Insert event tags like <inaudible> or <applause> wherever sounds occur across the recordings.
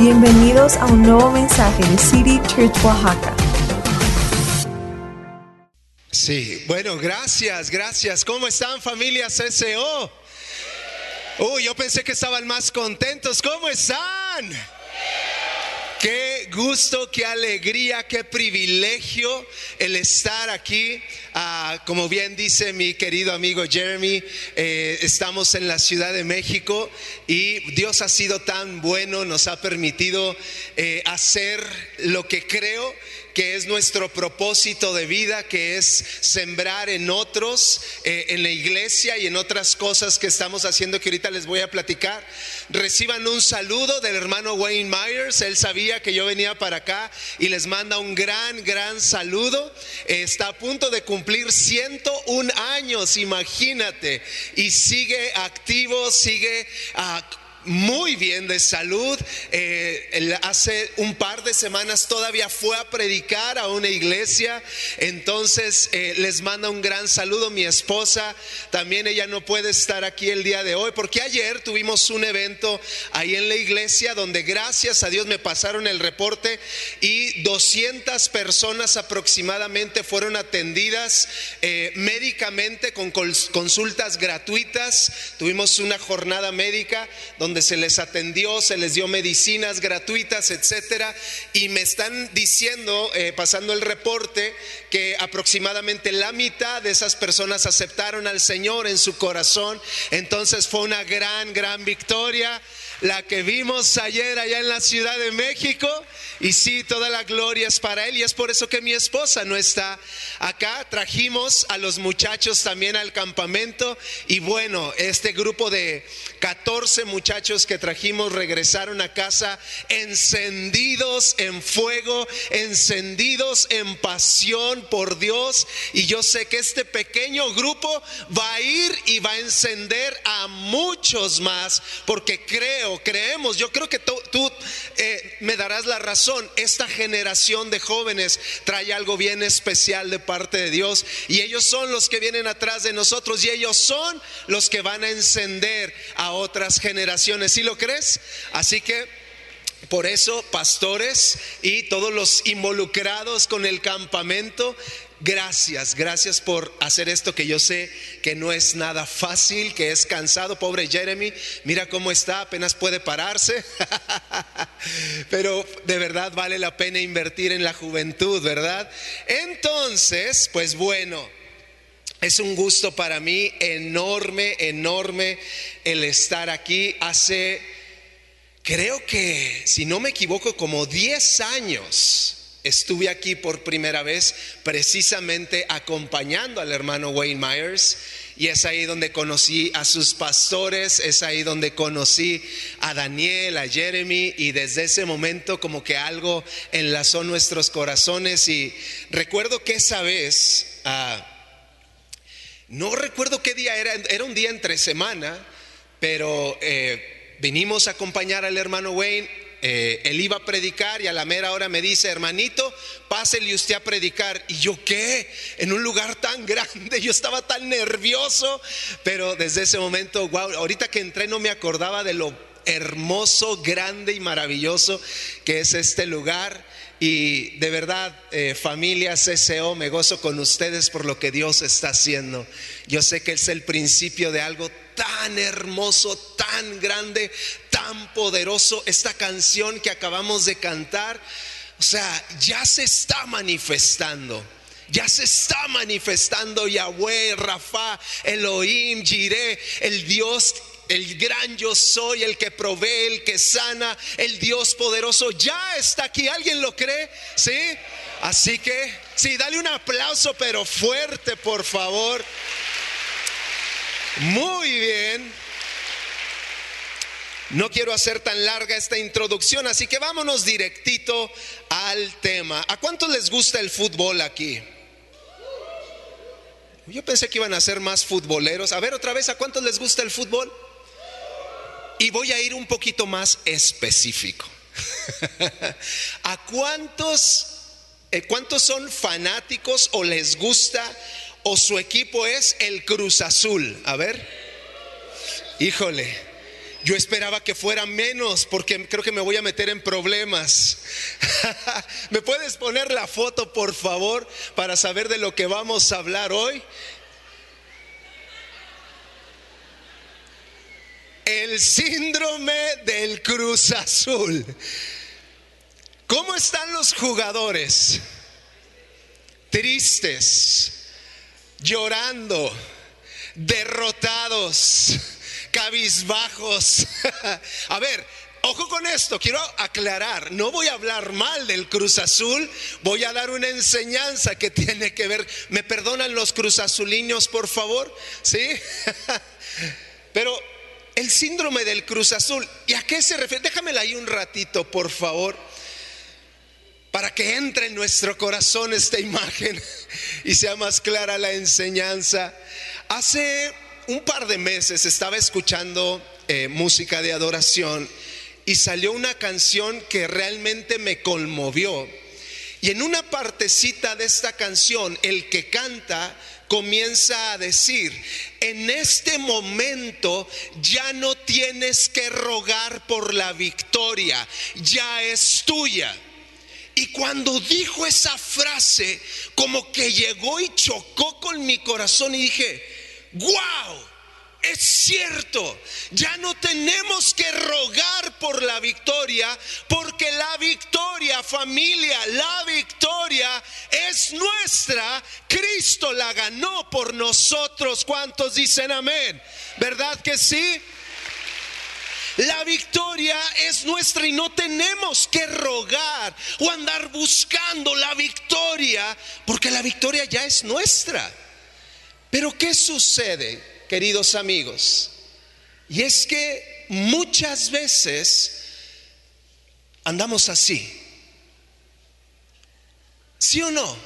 Bienvenidos a un nuevo mensaje de City Church Oaxaca. Sí, bueno, gracias, gracias. ¿Cómo están familias SO? Uy, yo pensé que estaban más contentos. ¿Cómo están? Qué gusto, qué alegría, qué privilegio el estar aquí. Ah, como bien dice mi querido amigo Jeremy, eh, estamos en la Ciudad de México y Dios ha sido tan bueno, nos ha permitido eh, hacer lo que creo que es nuestro propósito de vida, que es sembrar en otros, eh, en la iglesia y en otras cosas que estamos haciendo que ahorita les voy a platicar. Reciban un saludo del hermano Wayne Myers, él sabía que yo venía para acá y les manda un gran, gran saludo. está a punto de cumplir 101 años, imagínate, y sigue activo, sigue... Uh, muy bien de salud. Eh, hace un par de semanas todavía fue a predicar a una iglesia. Entonces eh, les manda un gran saludo mi esposa. También ella no puede estar aquí el día de hoy porque ayer tuvimos un evento ahí en la iglesia donde gracias a Dios me pasaron el reporte y 200 personas aproximadamente fueron atendidas eh, médicamente con consultas gratuitas. Tuvimos una jornada médica donde donde se les atendió, se les dio medicinas gratuitas, etcétera, y me están diciendo, eh, pasando el reporte, que aproximadamente la mitad de esas personas aceptaron al Señor en su corazón. Entonces fue una gran, gran victoria la que vimos ayer allá en la Ciudad de México. Y sí, toda la gloria es para Él. Y es por eso que mi esposa no está acá. Trajimos a los muchachos también al campamento. Y bueno, este grupo de 14 muchachos que trajimos regresaron a casa encendidos en fuego, encendidos en pasión por Dios. Y yo sé que este pequeño grupo va a ir y va a encender a muchos más porque creo creemos, yo creo que tú, eh, me darás la razón, esta generación de jóvenes trae algo bien especial de parte de Dios y ellos son los que vienen atrás de nosotros y ellos son los que van a encender a otras generaciones. ¿Sí lo crees? Así que... Por eso, pastores y todos los involucrados con el campamento, Gracias, gracias por hacer esto que yo sé que no es nada fácil, que es cansado. Pobre Jeremy, mira cómo está, apenas puede pararse. <laughs> Pero de verdad vale la pena invertir en la juventud, ¿verdad? Entonces, pues bueno, es un gusto para mí enorme, enorme el estar aquí. Hace, creo que, si no me equivoco, como 10 años estuve aquí por primera vez precisamente acompañando al hermano Wayne Myers y es ahí donde conocí a sus pastores, es ahí donde conocí a Daniel, a Jeremy y desde ese momento como que algo enlazó nuestros corazones y recuerdo que esa vez, ah, no recuerdo qué día era, era un día entre semana, pero eh, vinimos a acompañar al hermano Wayne eh, él iba a predicar y a la mera hora me dice, hermanito, pásele usted a predicar. Y yo, ¿qué? En un lugar tan <laughs> grande, yo estaba tan nervioso, pero desde ese momento, wow, ahorita que entré no me acordaba de lo hermoso, grande y maravilloso que es este lugar. Y de verdad, eh, familia me gozo con ustedes por lo que Dios está haciendo. Yo sé que es el principio de algo tan hermoso, tan grande, poderoso. Esta canción que acabamos de cantar, o sea, ya se está manifestando. Ya se está manifestando Yahweh, Rafa, Elohim, Jireh, el Dios el gran yo soy, el que provee, el que sana, el Dios poderoso, ya está aquí. ¿Alguien lo cree? ¿Sí? Así que, sí, dale un aplauso, pero fuerte, por favor. Muy bien. No quiero hacer tan larga esta introducción, así que vámonos directito al tema. ¿A cuántos les gusta el fútbol aquí? Yo pensé que iban a ser más futboleros. A ver otra vez, ¿a cuántos les gusta el fútbol? Y voy a ir un poquito más específico. <laughs> ¿A cuántos, eh, cuántos son fanáticos o les gusta o su equipo es el Cruz Azul? A ver. Híjole. Yo esperaba que fuera menos porque creo que me voy a meter en problemas. <laughs> ¿Me puedes poner la foto, por favor, para saber de lo que vamos a hablar hoy? El síndrome del Cruz Azul. ¿Cómo están los jugadores? Tristes, llorando, derrotados, cabizbajos. <laughs> A ver, ojo con esto, quiero aclarar, no voy a hablar mal del Cruz Azul, voy a dar una enseñanza que <laughs> tiene que ver, ¿me perdonan los Cruz Azuliños, por favor? ¿Sí? <laughs> Pero el síndrome del Cruz Azul, ¿y a qué se refiere? Déjamela ahí un ratito, por favor para que entre en nuestro corazón esta imagen y sea más clara la enseñanza. Hace un par de meses estaba escuchando eh, música de adoración y salió una canción que realmente me conmovió. Y en una partecita de esta canción, el que canta comienza a decir, en este momento ya no tienes que rogar por la victoria, ya es tuya. Y cuando dijo esa frase, como que llegó y chocó con mi corazón y dije, wow, es cierto, ya no tenemos que rogar por la victoria, porque la victoria, familia, la victoria es nuestra. Cristo la ganó por nosotros. ¿Cuántos dicen amén? ¿Verdad que sí? La victoria es nuestra y no tenemos que rogar o andar buscando la victoria, porque la victoria ya es nuestra. Pero ¿qué sucede, queridos amigos? Y es que muchas veces andamos así. ¿Sí o no?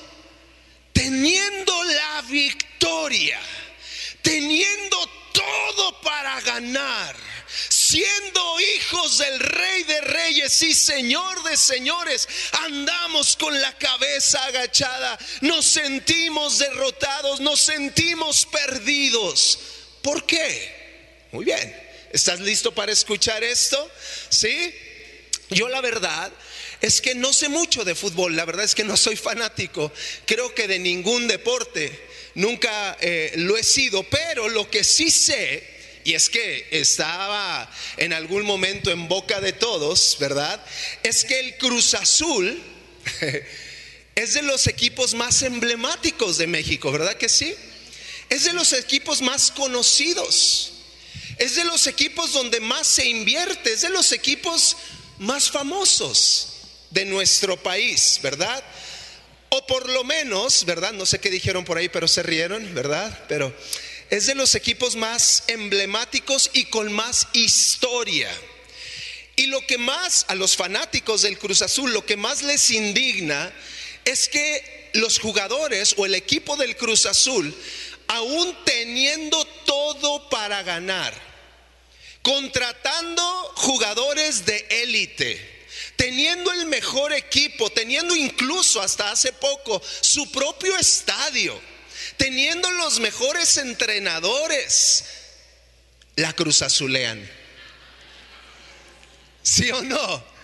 Teniendo la victoria, teniendo todo para ganar siendo hijos del Rey de Reyes y Señor de Señores, andamos con la cabeza agachada, nos sentimos derrotados, nos sentimos perdidos. ¿Por qué? Muy bien, ¿estás listo para escuchar esto? ¿Sí? Yo la verdad es que no sé mucho de fútbol, la verdad es que no soy fanático, creo que de ningún deporte, nunca eh, lo he sido, pero lo que sí sé y es que estaba en algún momento en boca de todos, ¿verdad? Es que el Cruz Azul <laughs> es de los equipos más emblemáticos de México, ¿verdad que sí? Es de los equipos más conocidos. Es de los equipos donde más se invierte, es de los equipos más famosos de nuestro país, ¿verdad? O por lo menos, ¿verdad? No sé qué dijeron por ahí, pero se rieron, ¿verdad? Pero es de los equipos más emblemáticos y con más historia. Y lo que más a los fanáticos del Cruz Azul, lo que más les indigna es que los jugadores o el equipo del Cruz Azul, aún teniendo todo para ganar, contratando jugadores de élite, teniendo el mejor equipo, teniendo incluso hasta hace poco su propio estadio, teniendo los mejores entrenadores, la Cruz Azulean. ¿Sí o no?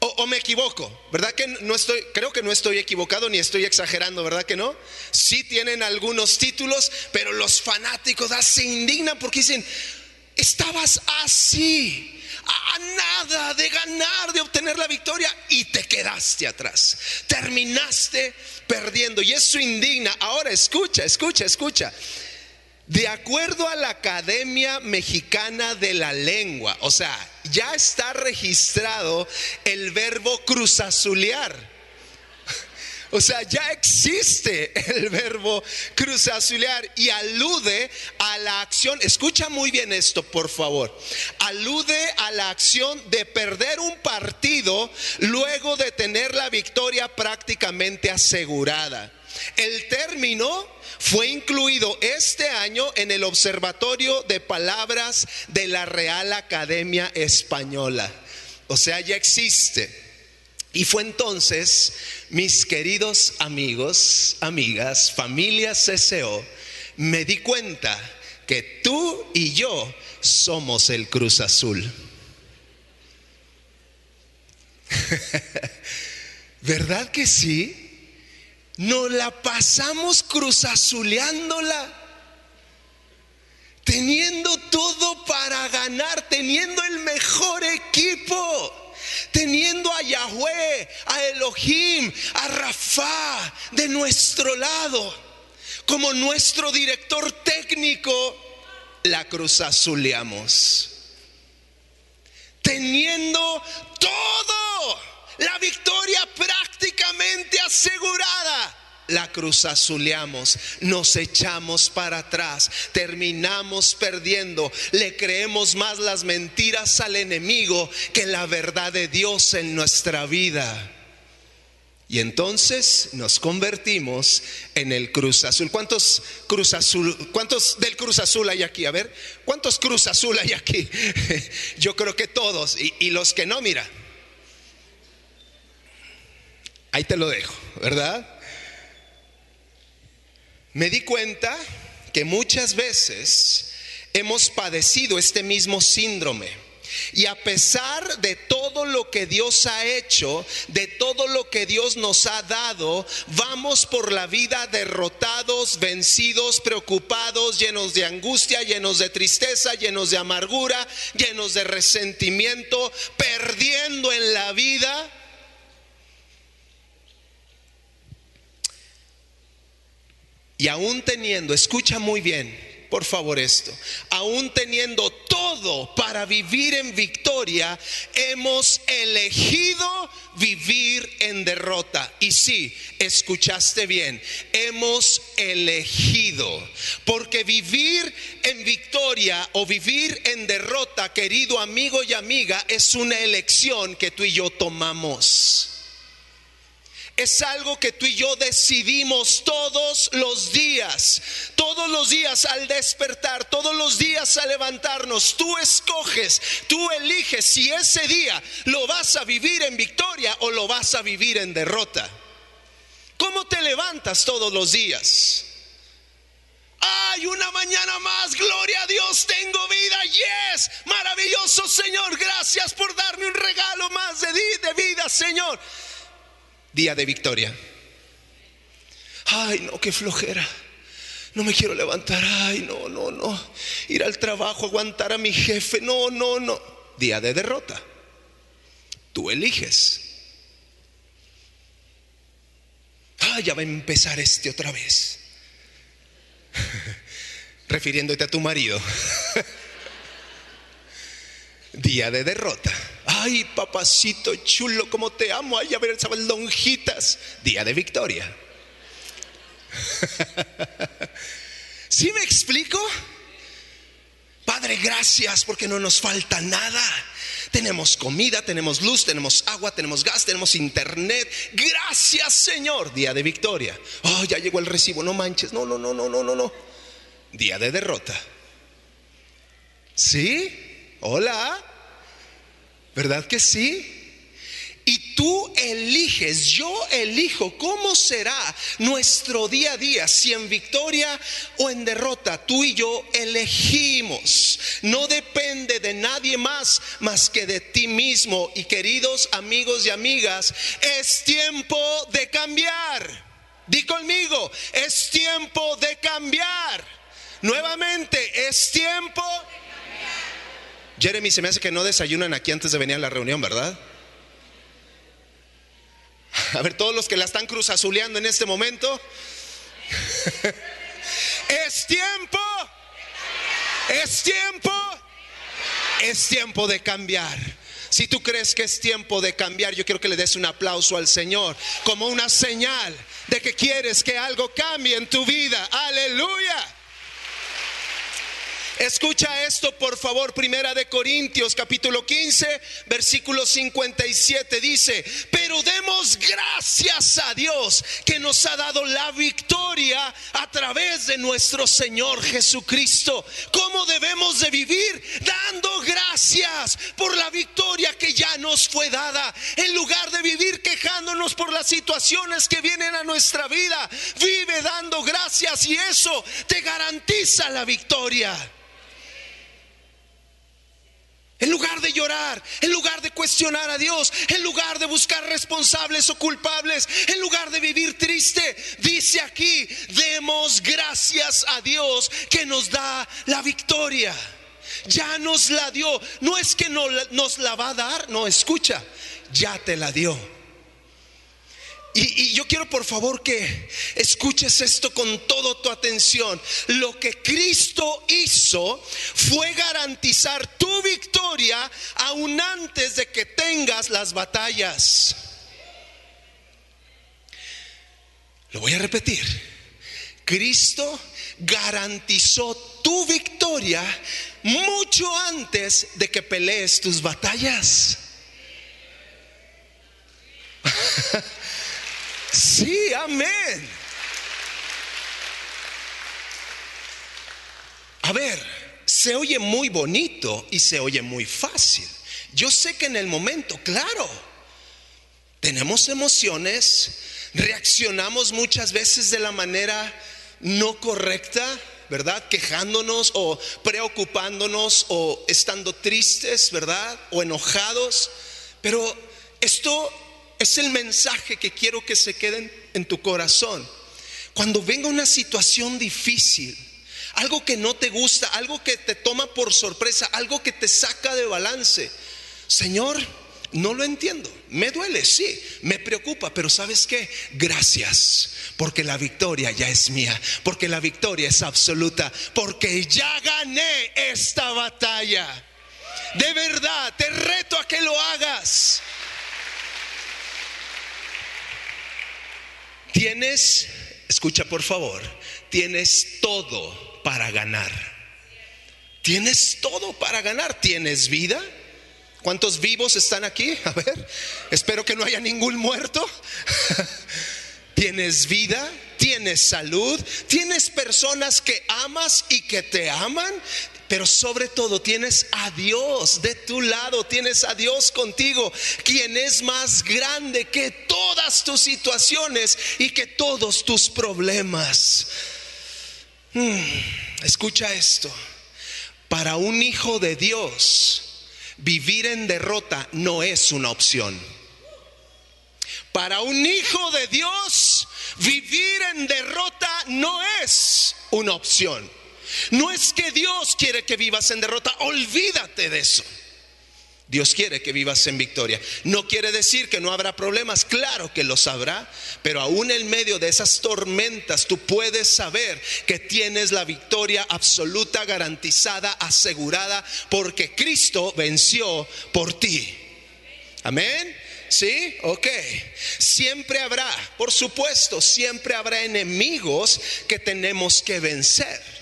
O, me equivoco, ¿verdad que no estoy, creo que no estoy equivocado ni estoy exagerando, ¿verdad que no? Sí tienen algunos títulos, pero los fanáticos ah, se indignan porque dicen, estabas así, a nada de ganar, de obtener la victoria y te quedaste atrás. Terminaste perdiendo y eso indigna. Ahora escucha, escucha, escucha. De acuerdo a la Academia Mexicana de la Lengua, o sea, ya está registrado el verbo cruzazulear. O sea, ya existe el verbo cruzazulear y alude a la acción, escucha muy bien esto, por favor, alude a la acción de perder un partido luego de tener la victoria prácticamente asegurada. El término fue incluido este año en el Observatorio de Palabras de la Real Academia Española. O sea, ya existe. Y fue entonces, mis queridos amigos, amigas, familias CCO, me di cuenta que tú y yo somos el Cruz Azul. <laughs> ¿Verdad que sí? Nos la pasamos cruzazuleándola teniendo todo para ganar, teniendo el mejor equipo, teniendo a Yahweh, a Elohim, a Rafa de nuestro lado, como nuestro director técnico, la cruzazuleamos. Teniendo todo, la victoria prácticamente asegurada la cruz azuleamos, nos echamos para atrás, terminamos perdiendo, le creemos más las mentiras al enemigo que la verdad de Dios en nuestra vida. Y entonces nos convertimos en el Cruz Azul. ¿Cuántos Cruz Azul, cuántos del Cruz Azul hay aquí? A ver, ¿cuántos Cruz Azul hay aquí? <laughs> Yo creo que todos. Y, y los que no, mira. Ahí te lo dejo, ¿verdad? Me di cuenta que muchas veces hemos padecido este mismo síndrome. Y a pesar de todo lo que Dios ha hecho, de todo lo que Dios nos ha dado, vamos por la vida derrotados, vencidos, preocupados, llenos de angustia, llenos de tristeza, llenos de amargura, llenos de resentimiento, perdiendo en la vida Y aún teniendo, escucha muy bien, por favor esto, aún teniendo todo para vivir en victoria, hemos elegido vivir en derrota. Y sí, escuchaste bien, hemos elegido, porque vivir en victoria o vivir en derrota, querido amigo y amiga, es una elección que tú y yo tomamos es algo que tú y yo decidimos todos los días. Todos los días al despertar, todos los días al levantarnos. Tú escoges, tú eliges si ese día lo vas a vivir en victoria o lo vas a vivir en derrota. ¿Cómo te levantas todos los días? Hay una mañana más, gloria a Dios, tengo vida, yes, maravilloso Señor, gracias por darme un regalo más de, de vida, Señor día de victoria. Ay, no, qué flojera. No me quiero levantar. Ay, no, no, no. Ir al trabajo, aguantar a mi jefe. No, no, no. Día de derrota. Tú eliges. Ay, ya va a empezar este otra vez. <laughs> Refiriéndote a tu marido. <laughs> Día de derrota. Ay, papacito chulo, como te amo. Ay, a ver esas lonjitas. Día de victoria. <laughs> ¿Sí me explico? Padre, gracias porque no nos falta nada. Tenemos comida, tenemos luz, tenemos agua, tenemos gas, tenemos internet. Gracias, Señor. Día de victoria. Oh, ya llegó el recibo. No manches. No, no, no, no, no, no, no. Día de derrota. ¿Sí? Hola. ¿Verdad que sí? Y tú eliges, yo elijo cómo será nuestro día a día, si en victoria o en derrota. Tú y yo elegimos. No depende de nadie más más que de ti mismo. Y queridos amigos y amigas, es tiempo de cambiar. Di conmigo, es tiempo de cambiar. Nuevamente, es tiempo Jeremy, se me hace que no desayunan aquí antes de venir a la reunión, ¿verdad? A ver, todos los que la están cruzazuleando en este momento. <laughs> es tiempo. Es tiempo. Es tiempo de cambiar. Si tú crees que es tiempo de cambiar, yo quiero que le des un aplauso al Señor como una señal de que quieres que algo cambie en tu vida. Aleluya. Escucha esto, por favor, Primera de Corintios, capítulo 15, versículo 57 dice, Pero demos gracias a Dios que nos ha dado la victoria a través de nuestro Señor Jesucristo. ¿Cómo debemos de vivir? Dando gracias por la victoria que ya nos fue dada. En lugar de vivir quejándonos por las situaciones que vienen a nuestra vida, vive dando gracias y eso te garantiza la victoria. En lugar de llorar, en lugar de cuestionar a Dios, en lugar de buscar responsables o culpables, en lugar de vivir triste, dice aquí, demos gracias a Dios que nos da la victoria. Ya nos la dio. No es que no, nos la va a dar, no, escucha, ya te la dio. Y, yo quiero por favor que escuches esto con toda tu atención. Lo que Cristo hizo fue garantizar tu victoria aún antes de que tengas las batallas. Lo voy a repetir. Cristo garantizó tu victoria mucho antes de que pelees tus batallas. <laughs> Sí, amén. A ver, se oye muy bonito y se oye muy fácil. Yo sé que en el momento, claro, tenemos emociones, reaccionamos muchas veces de la manera no correcta, ¿verdad? Quejándonos o preocupándonos o estando tristes, ¿verdad? O enojados. Pero esto es el mensaje que quiero que se queden en tu corazón. Cuando venga una situación difícil, algo que no te gusta, algo que te toma por sorpresa, algo que te saca de balance, Señor, no lo entiendo, me duele, sí, me preocupa, pero ¿sabes qué? Gracias, porque la victoria ya es mía, porque la victoria es absoluta, porque ya gané esta batalla. De verdad, te reto a que lo hagas. Tienes, escucha por favor, tienes todo para ganar. Tienes todo para ganar. Tienes vida. ¿Cuántos vivos están aquí? A ver, espero que no haya ningún muerto. <laughs> tienes vida, tienes salud, tienes personas que amas y que te aman, pero sobre todo tienes a Dios de tu lado, tienes a Dios contigo, quien es más grande que todas tus situaciones y que todos tus problemas. Hmm, escucha esto, para un hijo de Dios, vivir en derrota no es una opción. Para un hijo de Dios, vivir en derrota no es una opción. No es que Dios quiere que vivas en derrota, olvídate de eso. Dios quiere que vivas en victoria. No quiere decir que no habrá problemas, claro que los habrá, pero aún en medio de esas tormentas tú puedes saber que tienes la victoria absoluta, garantizada, asegurada, porque Cristo venció por ti. Amén. ¿Sí? Ok. Siempre habrá, por supuesto, siempre habrá enemigos que tenemos que vencer.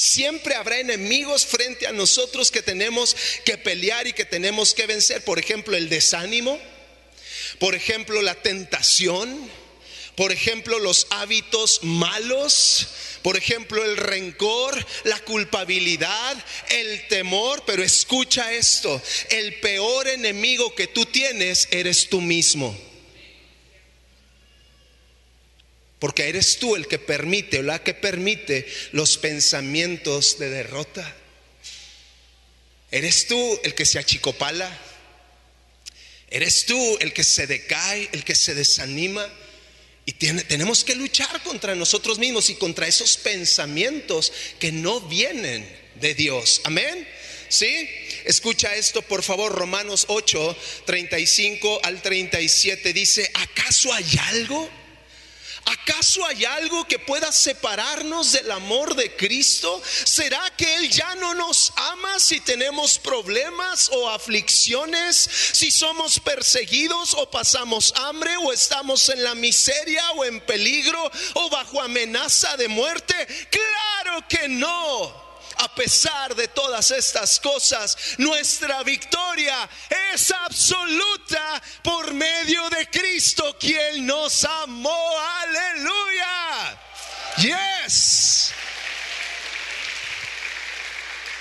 Siempre habrá enemigos frente a nosotros que tenemos que pelear y que tenemos que vencer. Por ejemplo, el desánimo. Por ejemplo, la tentación. Por ejemplo, los hábitos malos. Por ejemplo, el rencor, la culpabilidad, el temor. Pero escucha esto. El peor enemigo que tú tienes eres tú mismo. Porque eres tú el que permite o la que permite los pensamientos de derrota. Eres tú el que se achicopala. Eres tú el que se decae, el que se desanima. Y tenemos que luchar contra nosotros mismos y contra esos pensamientos que no vienen de Dios. Amén. ¿Sí? Escucha esto, por favor, Romanos 8, 35 al 37 dice, ¿acaso hay algo? ¿Acaso hay algo que pueda separarnos del amor de Cristo? ¿Será que Él ya no nos ama si tenemos problemas o aflicciones? Si somos perseguidos o pasamos hambre o estamos en la miseria o en peligro o bajo amenaza de muerte? Claro que no a pesar de todas estas cosas, nuestra victoria es absoluta por medio de Cristo, quien nos amó. Aleluya. Yes.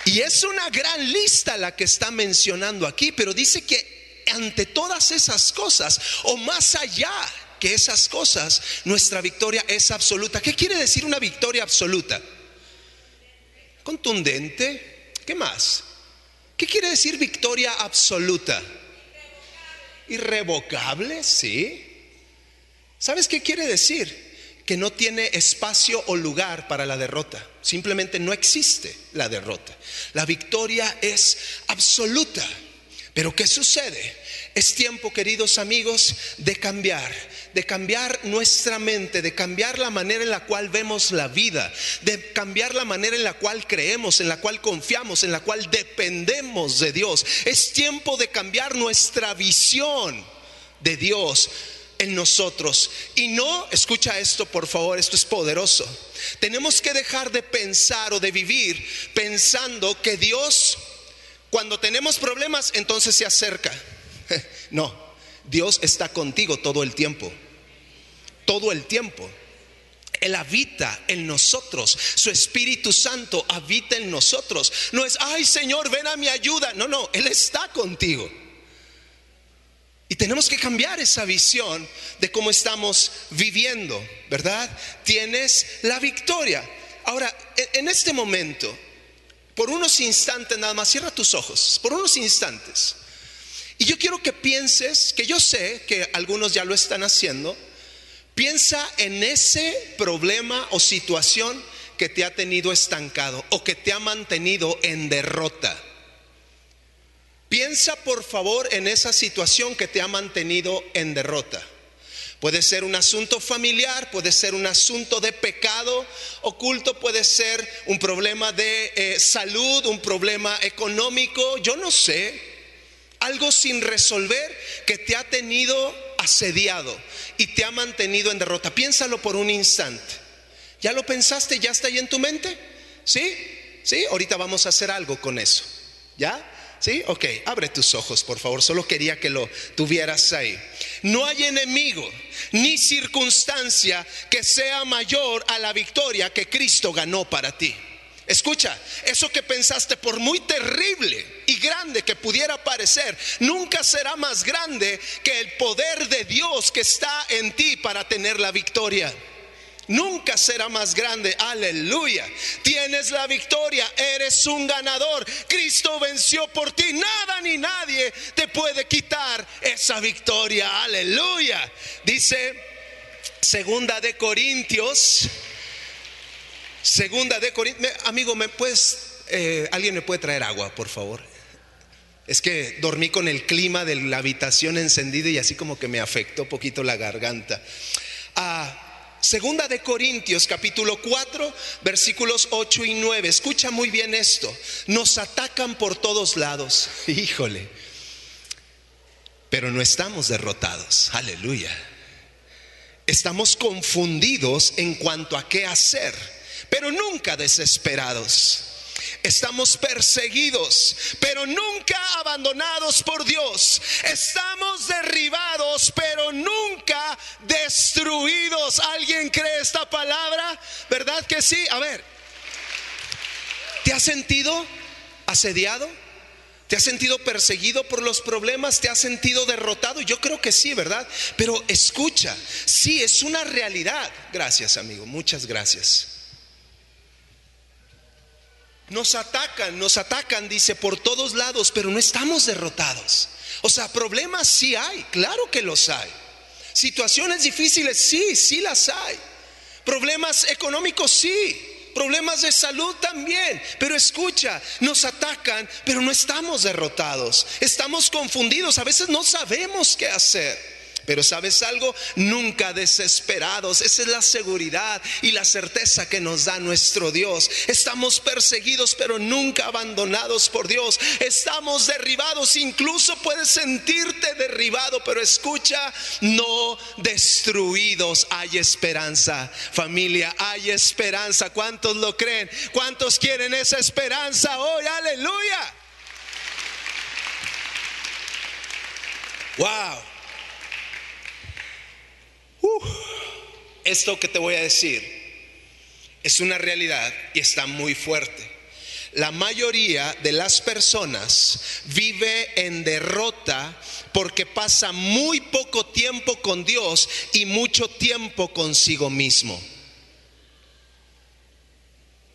Y es una gran lista la que está mencionando aquí, pero dice que ante todas esas cosas, o más allá que esas cosas, nuestra victoria es absoluta. ¿Qué quiere decir una victoria absoluta? Contundente. ¿Qué más? ¿Qué quiere decir victoria absoluta? Irrevocable, sí. ¿Sabes qué quiere decir? Que no tiene espacio o lugar para la derrota. Simplemente no existe la derrota. La victoria es absoluta. Pero ¿qué sucede? Es tiempo, queridos amigos, de cambiar, de cambiar nuestra mente, de cambiar la manera en la cual vemos la vida, de cambiar la manera en la cual creemos, en la cual confiamos, en la cual dependemos de Dios. Es tiempo de cambiar nuestra visión de Dios en nosotros. Y no, escucha esto por favor, esto es poderoso. Tenemos que dejar de pensar o de vivir pensando que Dios, cuando tenemos problemas, entonces se acerca. <laughs> No, Dios está contigo todo el tiempo. Todo el tiempo. Él habita en nosotros. Su Espíritu Santo habita en nosotros. No es, ay Señor, ven a mi ayuda. No, no, Él está contigo. Y tenemos que cambiar esa visión de cómo estamos viviendo, ¿verdad? Tienes la victoria. Ahora, en este momento, por unos instantes nada más, cierra tus ojos, por unos instantes. Y yo quiero que pienses, que yo sé que algunos ya lo están haciendo, piensa en ese problema o situación que te ha tenido estancado o que te ha mantenido en derrota. Piensa por favor en esa situación que te ha mantenido en derrota. Puede ser un asunto familiar, puede ser un asunto de pecado oculto, puede ser un problema de eh, salud, un problema económico, yo no sé algo sin resolver que te ha tenido asediado y te ha mantenido en derrota. Piénsalo por un instante. ¿Ya lo pensaste? ¿Ya está ahí en tu mente? ¿Sí? ¿Sí? Ahorita vamos a hacer algo con eso. ¿Ya? ¿Sí? Ok, abre tus ojos, por favor. Solo quería que lo tuvieras ahí. No hay enemigo ni circunstancia que sea mayor a la victoria que Cristo ganó para ti. Escucha, eso que pensaste por muy terrible y grande que pudiera parecer, nunca será más grande que el poder de Dios que está en ti para tener la victoria. Nunca será más grande, aleluya. Tienes la victoria, eres un ganador. Cristo venció por ti. Nada ni nadie te puede quitar esa victoria, aleluya. Dice segunda de Corintios Segunda de Corintios. Amigo, ¿me puedes, eh, alguien me puede traer agua, por favor? Es que dormí con el clima de la habitación encendido y así como que me afectó poquito la garganta. Ah, segunda de Corintios, capítulo 4, versículos 8 y 9. Escucha muy bien esto. Nos atacan por todos lados. <laughs> Híjole. Pero no estamos derrotados. Aleluya. Estamos confundidos en cuanto a qué hacer pero nunca desesperados. Estamos perseguidos, pero nunca abandonados por Dios. Estamos derribados, pero nunca destruidos. ¿Alguien cree esta palabra? ¿Verdad que sí? A ver, ¿te has sentido asediado? ¿Te has sentido perseguido por los problemas? ¿Te has sentido derrotado? Yo creo que sí, ¿verdad? Pero escucha, sí, es una realidad. Gracias, amigo. Muchas gracias. Nos atacan, nos atacan, dice, por todos lados, pero no estamos derrotados. O sea, problemas sí hay, claro que los hay. Situaciones difíciles, sí, sí las hay. Problemas económicos, sí. Problemas de salud también. Pero escucha, nos atacan, pero no estamos derrotados. Estamos confundidos, a veces no sabemos qué hacer. Pero sabes algo, nunca desesperados. Esa es la seguridad y la certeza que nos da nuestro Dios. Estamos perseguidos, pero nunca abandonados por Dios. Estamos derribados, incluso puedes sentirte derribado, pero escucha, no destruidos. Hay esperanza, familia, hay esperanza. ¿Cuántos lo creen? ¿Cuántos quieren esa esperanza hoy? Aleluya. Wow. Esto que te voy a decir es una realidad y está muy fuerte. La mayoría de las personas vive en derrota porque pasa muy poco tiempo con Dios y mucho tiempo consigo mismo.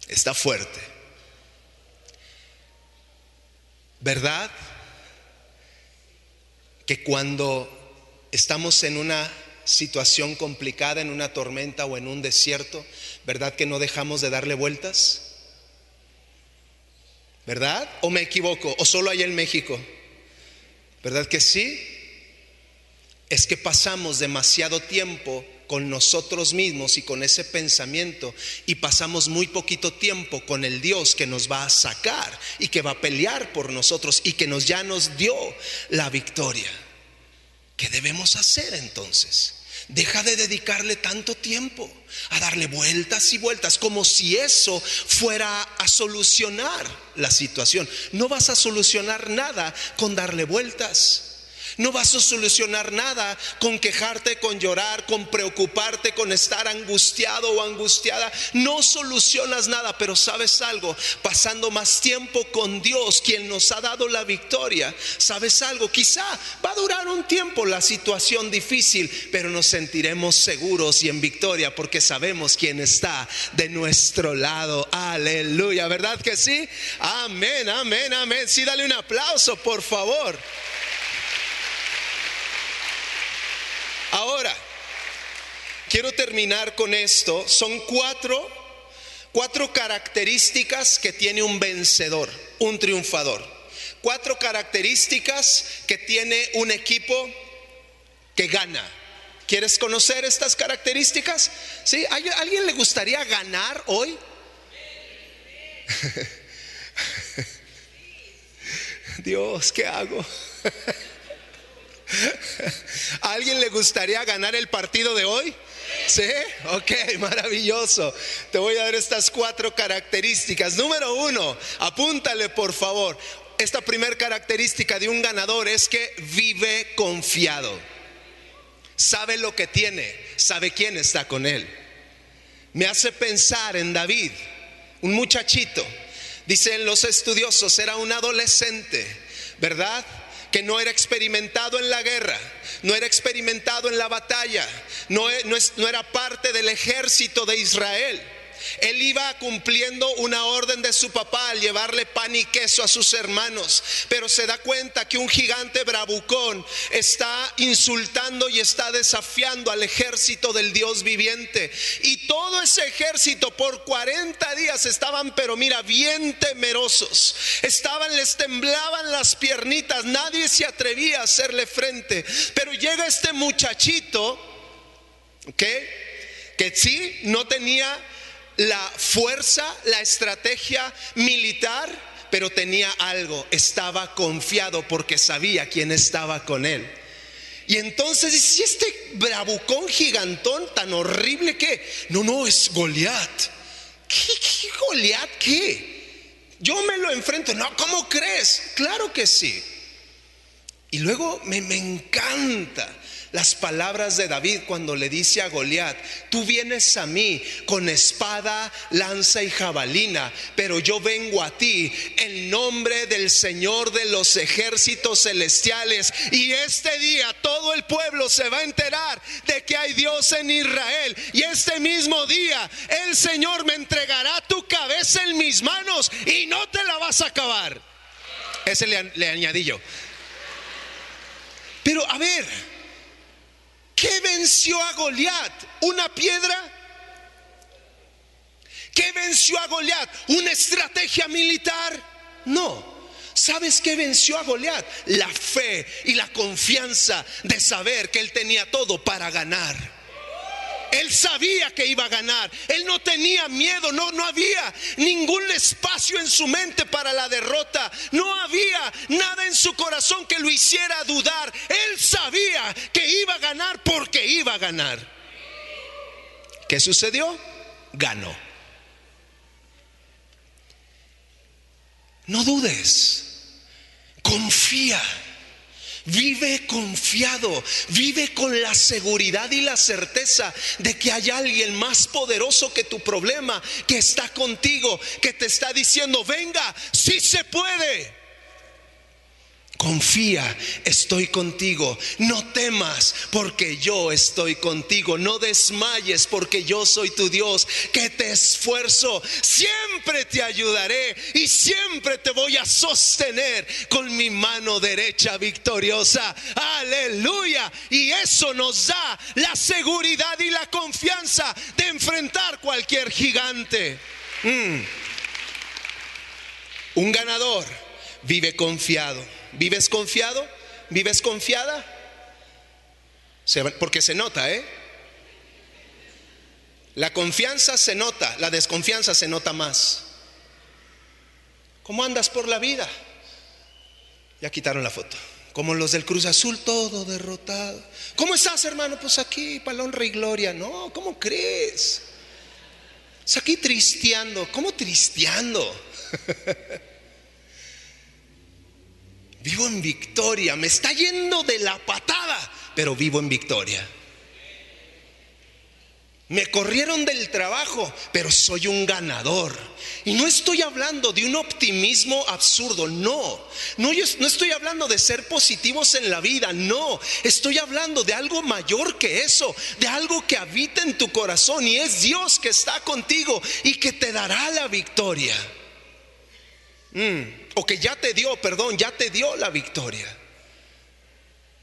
Está fuerte. ¿Verdad? Que cuando estamos en una situación complicada, en una tormenta o en un desierto, ¿verdad que no dejamos de darle vueltas? ¿Verdad? ¿O me equivoco? ¿O solo hay en México? ¿Verdad que sí? Es que pasamos demasiado tiempo con nosotros mismos y con ese pensamiento y pasamos muy poquito tiempo con el Dios que nos va a sacar y que va a pelear por nosotros y que nos ya nos dio la victoria. ¿Qué debemos hacer entonces? Deja de dedicarle tanto tiempo a darle vueltas y vueltas como si eso fuera a solucionar la situación. No vas a solucionar nada con darle vueltas. No vas a solucionar nada con quejarte, con llorar, con preocuparte, con estar angustiado o angustiada. No solucionas nada, pero sabes algo, pasando más tiempo con Dios, quien nos ha dado la victoria, sabes algo, quizá va a durar un tiempo la situación difícil, pero nos sentiremos seguros y en victoria porque sabemos quién está de nuestro lado. Aleluya, ¿verdad que sí? Amén, amén, amén. Sí, dale un aplauso, por favor. Ahora, quiero terminar con esto. Son cuatro, cuatro características que tiene un vencedor, un triunfador. Cuatro características que tiene un equipo que gana. ¿Quieres conocer estas características? ¿Sí? ¿A alguien le gustaría ganar hoy? <laughs> Dios, ¿qué hago? <laughs> ¿A alguien le gustaría ganar el partido de hoy? ¿Sí? Ok, <laughs> maravilloso. Te voy a dar estas cuatro características. Número uno, apúntale por favor. Esta primera característica de un ganador es que vive confiado. Sabe lo que tiene, sabe quién está con él. Me hace pensar en David, un muchachito. Dicen los estudiosos, era un adolescente, ¿verdad? Que no era experimentado en la guerra, no era experimentado en la batalla, no, no era parte del ejército de Israel. Él iba cumpliendo una orden de su papá al llevarle pan y queso a sus hermanos, pero se da cuenta que un gigante bravucón está insultando y está desafiando al ejército del Dios viviente. Y todo ese ejército por 40 días estaban, pero mira, bien temerosos. Estaban, les temblaban las piernitas, nadie se atrevía a hacerle frente. Pero llega este muchachito, ¿ok? Que sí, no tenía la fuerza, la estrategia militar, pero tenía algo, estaba confiado porque sabía quién estaba con él. Y entonces si este bravucón gigantón tan horrible que, no, no, es Goliat. ¿Qué, qué Goliat qué? Yo me lo enfrento, no, ¿cómo crees? Claro que sí. Y luego me, me encanta las palabras de David cuando le dice a Goliat, tú vienes a mí con espada, lanza y jabalina, pero yo vengo a ti en nombre del Señor de los ejércitos celestiales. Y este día todo el pueblo se va a enterar de que hay Dios en Israel. Y este mismo día el Señor me entregará tu cabeza en mis manos y no te la vas a acabar. Ese le, le añadí yo. Pero a ver, ¿Qué venció a Goliat? ¿Una piedra? ¿Qué venció a Goliat? ¿Una estrategia militar? No. ¿Sabes qué venció a Goliat? La fe y la confianza de saber que él tenía todo para ganar. Él sabía que iba a ganar. Él no tenía miedo. No, no había ningún espacio en su mente para la derrota. No había nada en su corazón que lo hiciera dudar. Él sabía que iba a ganar porque iba a ganar. ¿Qué sucedió? Ganó. No dudes. Confía. Vive confiado, vive con la seguridad y la certeza de que hay alguien más poderoso que tu problema, que está contigo, que te está diciendo, venga, si se puede. Confía, estoy contigo. No temas porque yo estoy contigo. No desmayes porque yo soy tu Dios, que te esfuerzo. Siempre te ayudaré y siempre te voy a sostener con mi mano derecha victoriosa. Aleluya. Y eso nos da la seguridad y la confianza de enfrentar cualquier gigante. Mm. Un ganador vive confiado. ¿Vives confiado? ¿Vives confiada? Porque se nota, ¿eh? La confianza se nota, la desconfianza se nota más. ¿Cómo andas por la vida? Ya quitaron la foto. Como los del Cruz Azul, todo derrotado. ¿Cómo estás, hermano? Pues aquí, para la honra y gloria. No, ¿cómo crees? Es aquí tristeando. ¿Cómo tristeando? <laughs> Vivo en victoria. Me está yendo de la patada, pero vivo en victoria. Me corrieron del trabajo, pero soy un ganador. Y no estoy hablando de un optimismo absurdo, no. No, estoy hablando de ser positivos en la vida, no. Estoy hablando de algo mayor que eso, de algo que habita en tu corazón y es Dios que está contigo y que te dará la victoria. Mm o que ya te dio, perdón, ya te dio la victoria.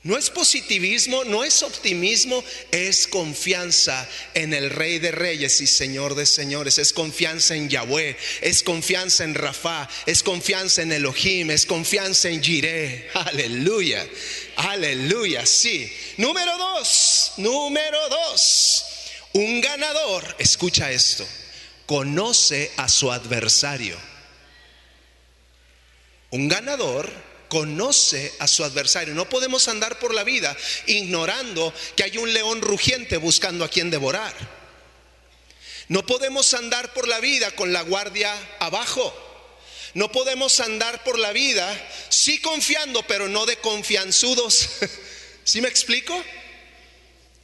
No es positivismo, no es optimismo, es confianza en el Rey de Reyes y Señor de Señores. Es confianza en Yahweh, es confianza en Rafa, es confianza en Elohim, es confianza en Jireh. <laughs> Aleluya, aleluya, sí. Número dos, número dos. Un ganador, escucha esto, conoce a su adversario. Un ganador conoce a su adversario. No podemos andar por la vida ignorando que hay un león rugiente buscando a quien devorar. No podemos andar por la vida con la guardia abajo. No podemos andar por la vida sí confiando, pero no de confianzudos. <laughs> ¿Sí me explico?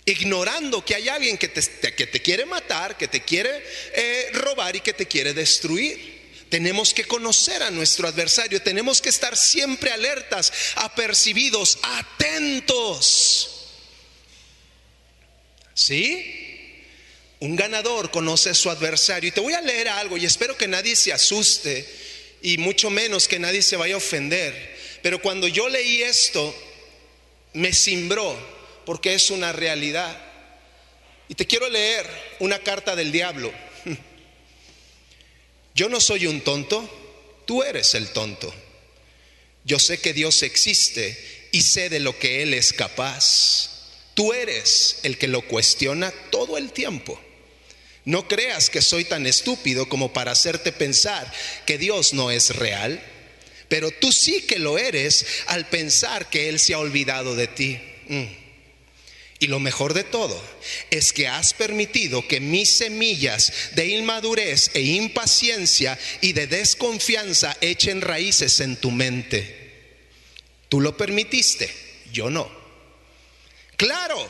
Ignorando que hay alguien que te, quiere matar, que te quiere eh, robar y que te quiere destruir. Tenemos que conocer a nuestro adversario, tenemos que estar siempre alertas, apercibidos, atentos. ¿Sí? Un ganador conoce a su adversario. Y te voy a leer algo y espero que nadie se asuste y mucho menos que nadie se vaya a ofender. Pero cuando yo leí esto, me cimbró porque es una realidad. Y te quiero leer una carta del diablo. Yo no soy un tonto, tú eres el tonto. Yo sé que Dios existe y sé de lo que Él es capaz. Tú eres el que lo cuestiona todo el tiempo. No creas que soy tan estúpido como para hacerte pensar que Dios no es real, pero tú sí que lo eres al pensar que Él se ha olvidado de ti. Mm. Y lo mejor de todo es que has permitido que mis semillas de inmadurez e impaciencia y de desconfianza echen raíces en tu mente. Tú lo permitiste, yo no. Claro,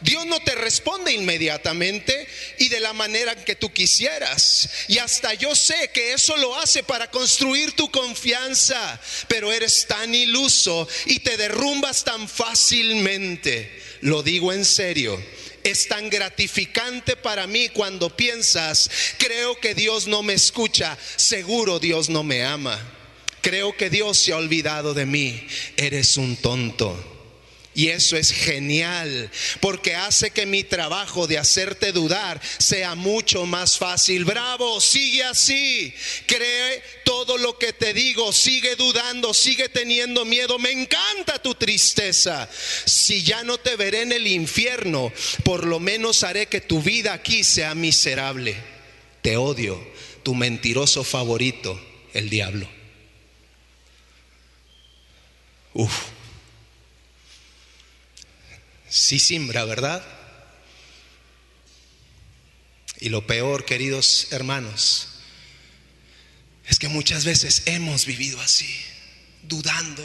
Dios no te responde inmediatamente y de la manera que tú quisieras. Y hasta yo sé que eso lo hace para construir tu confianza, pero eres tan iluso y te derrumbas tan fácilmente lo digo en serio. Es tan gratificante para mí cuando piensas, creo que Dios no me escucha, seguro Dios no me ama, creo que Dios se ha olvidado de mí, eres un tonto. Y eso es genial, porque hace que mi trabajo de hacerte dudar sea mucho más fácil. Bravo, sigue así. Cree todo lo que te digo, sigue dudando, sigue teniendo miedo. Me encanta tu tristeza. Si ya no te veré en el infierno, por lo menos haré que tu vida aquí sea miserable. Te odio, tu mentiroso favorito, el diablo. Uf. Sí simbra, ¿verdad? Y lo peor, queridos hermanos, es que muchas veces hemos vivido así, dudando,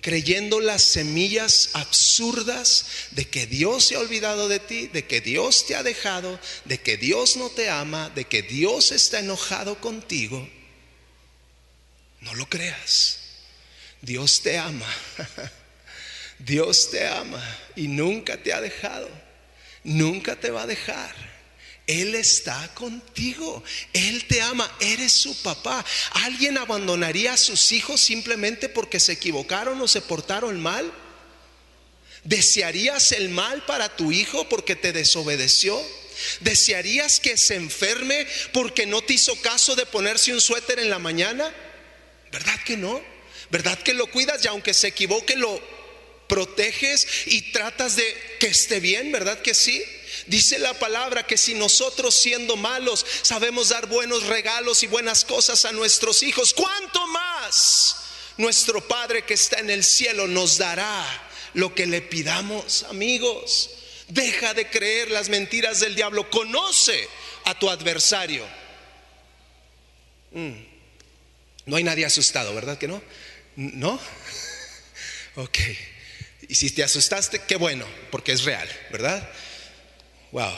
creyendo las semillas absurdas de que Dios se ha olvidado de ti, de que Dios te ha dejado, de que Dios no te ama, de que Dios está enojado contigo, no lo creas. Dios te ama. <laughs> Dios te ama y nunca te ha dejado. Nunca te va a dejar. Él está contigo. Él te ama. Eres su papá. ¿Alguien abandonaría a sus hijos simplemente porque se equivocaron o se portaron mal? ¿Desearías el mal para tu hijo porque te desobedeció? ¿Desearías que se enferme porque no te hizo caso de ponerse un suéter en la mañana? ¿Verdad que no? ¿Verdad que lo cuidas y aunque se equivoque lo proteges y tratas de que esté bien? ¿Verdad que sí? Dice la palabra que si nosotros siendo malos sabemos dar buenos regalos y buenas cosas a nuestros hijos, ¿cuánto más nuestro Padre que está en el cielo nos dará lo que le pidamos, amigos? Deja de creer las mentiras del diablo, conoce a tu adversario. Mm. No hay nadie asustado, ¿verdad que no? ¿No? <laughs> Ok. Y si te asustaste, qué bueno, porque es real, ¿verdad? Wow.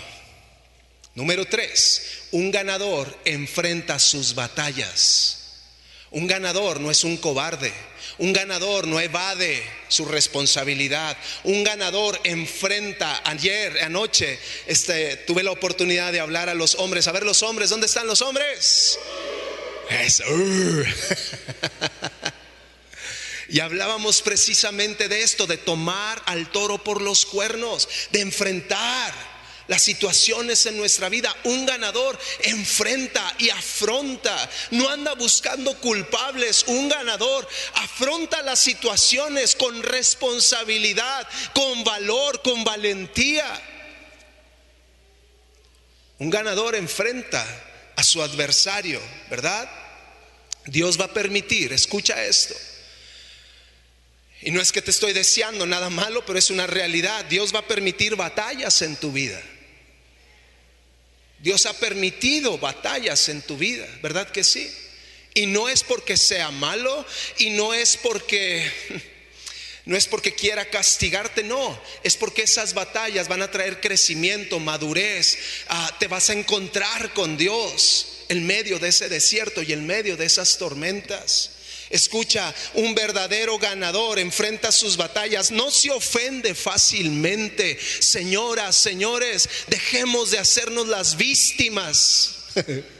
Número tres, un ganador enfrenta sus batallas. Un ganador no es un cobarde. Un ganador no evade su responsabilidad. Un ganador enfrenta. Ayer, anoche, este, tuve la oportunidad de hablar a los hombres. A ver los hombres, ¿dónde están los hombres? <laughs> Y hablábamos precisamente de esto, de tomar al toro por los cuernos, de enfrentar las situaciones en nuestra vida. Un ganador enfrenta y afronta, no anda buscando culpables. Un ganador afronta las situaciones con responsabilidad, con valor, con valentía. Un ganador enfrenta a su adversario, ¿verdad? Dios va a permitir, escucha esto. Y no es que te estoy deseando nada malo, pero es una realidad. Dios va a permitir batallas en tu vida. Dios ha permitido batallas en tu vida, ¿verdad que sí? Y no es porque sea malo y no es porque <laughs> no es porque quiera castigarte, no, es porque esas batallas van a traer crecimiento, madurez, ah, te vas a encontrar con Dios en medio de ese desierto y en medio de esas tormentas. Escucha, un verdadero ganador enfrenta sus batallas, no se ofende fácilmente. Señoras, señores, dejemos de hacernos las víctimas. <laughs>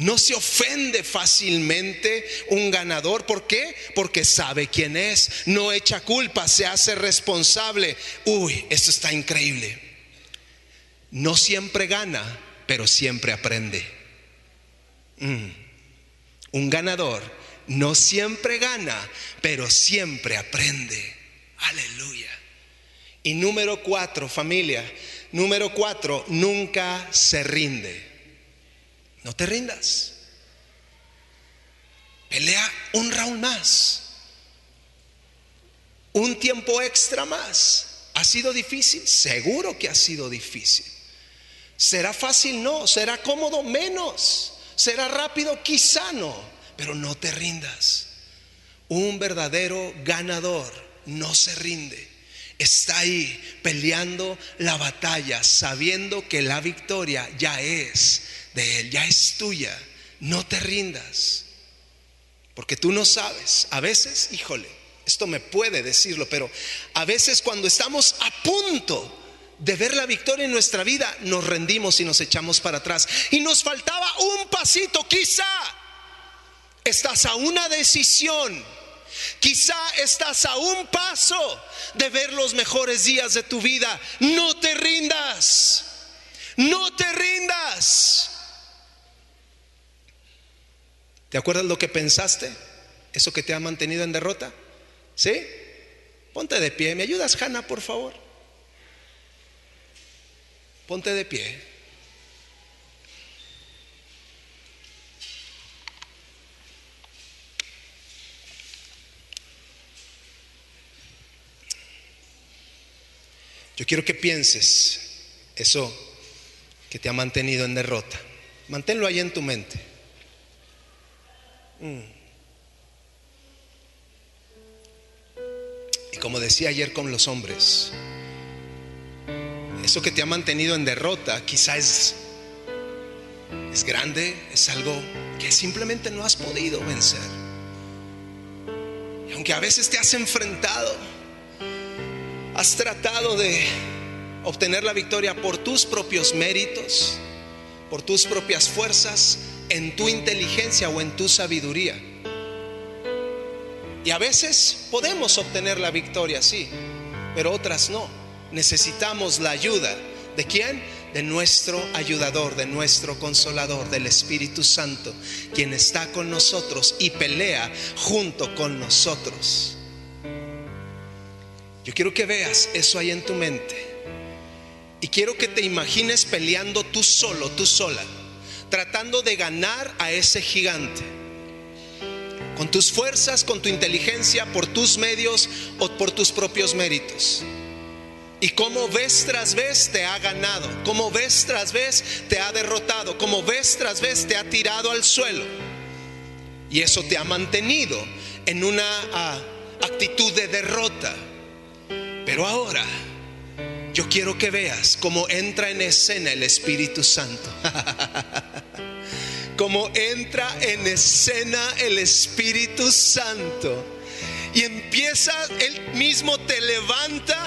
No se ofende fácilmente un ganador. ¿Por qué? Porque sabe quién es. No echa culpa, se hace responsable. Uy, esto está increíble. No siempre gana, pero siempre aprende. Mm. Un ganador no siempre gana, pero siempre aprende. Aleluya. Y número cuatro, familia, número cuatro, nunca se rinde. No te rindas. Pelea un round más. Un tiempo extra más. ¿Ha sido difícil? Seguro que ha sido difícil. ¿Será fácil? No. ¿Será cómodo? Menos. ¿Será rápido? Quizá no, pero no te rindas. Un verdadero ganador no se rinde. Está ahí peleando la batalla, sabiendo que la victoria ya es de Él, ya es tuya. No te rindas. Porque tú no sabes. A veces, híjole, esto me puede decirlo, pero a veces cuando estamos a punto de ver la victoria en nuestra vida, nos rendimos y nos echamos para atrás. Y nos faltaba un pasito, quizá estás a una decisión, quizá estás a un paso de ver los mejores días de tu vida. No te rindas, no te rindas. ¿Te acuerdas lo que pensaste? ¿Eso que te ha mantenido en derrota? ¿Sí? Ponte de pie. ¿Me ayudas, Hanna, por favor? Ponte de pie. Yo quiero que pienses eso que te ha mantenido en derrota. Manténlo ahí en tu mente. Mm. como decía ayer con los hombres, eso que te ha mantenido en derrota quizá es, es grande, es algo que simplemente no has podido vencer. Y aunque a veces te has enfrentado, has tratado de obtener la victoria por tus propios méritos, por tus propias fuerzas, en tu inteligencia o en tu sabiduría. Y a veces podemos obtener la victoria, sí, pero otras no. Necesitamos la ayuda. ¿De quién? De nuestro ayudador, de nuestro consolador, del Espíritu Santo, quien está con nosotros y pelea junto con nosotros. Yo quiero que veas eso ahí en tu mente. Y quiero que te imagines peleando tú solo, tú sola, tratando de ganar a ese gigante. Con tus fuerzas, con tu inteligencia, por tus medios o por tus propios méritos. Y como vez tras vez te ha ganado, como vez tras vez te ha derrotado, como vez tras vez te ha tirado al suelo. Y eso te ha mantenido en una ah, actitud de derrota. Pero ahora yo quiero que veas cómo entra en escena el Espíritu Santo. <laughs> Cómo entra en escena el Espíritu Santo. Y empieza, Él mismo te levanta.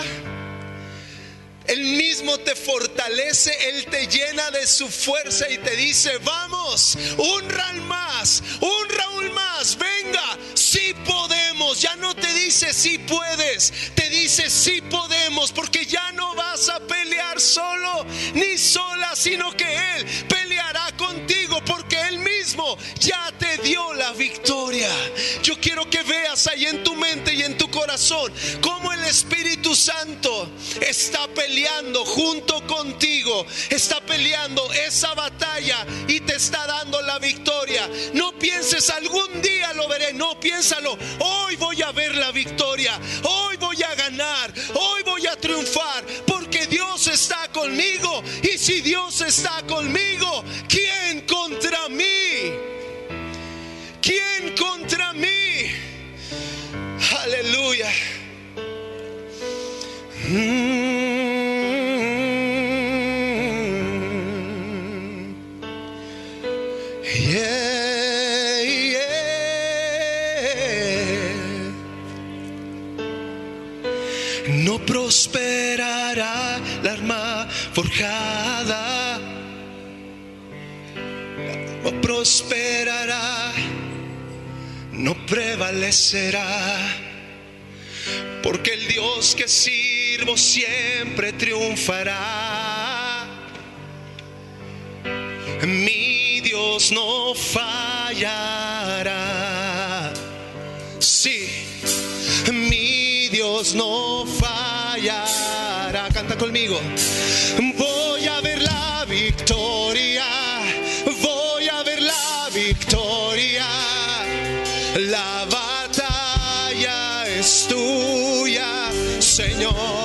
Él mismo te fortalece, Él te llena de su fuerza y te dice, vamos, un Raúl más, un Raúl más, venga, si podemos, ya no te dice si puedes, te dice si podemos, porque ya no vas a pelear solo ni sola, sino que Él peleará contigo, porque Él mismo ya te dio la victoria. Yo quiero que veas ahí en tu mente y en tu corazón cómo el Espíritu Santo está peleando junto contigo, está peleando esa batalla y te está dando la victoria. No pienses algún día lo veré, no piénsalo. Hoy voy a ver la victoria, hoy voy a ganar, hoy voy a triunfar, porque Dios está conmigo. Y si Dios está conmigo, ¿quién Aleluya. Mm. Yeah, yeah. No prosperará la arma forjada. No prosperará, no prevalecerá. Porque el Dios que sirvo siempre triunfará. Mi Dios no fallará. Sí, mi Dios no fallará. Canta conmigo. Voy a ver la victoria. Voy a ver la victoria. La Señor.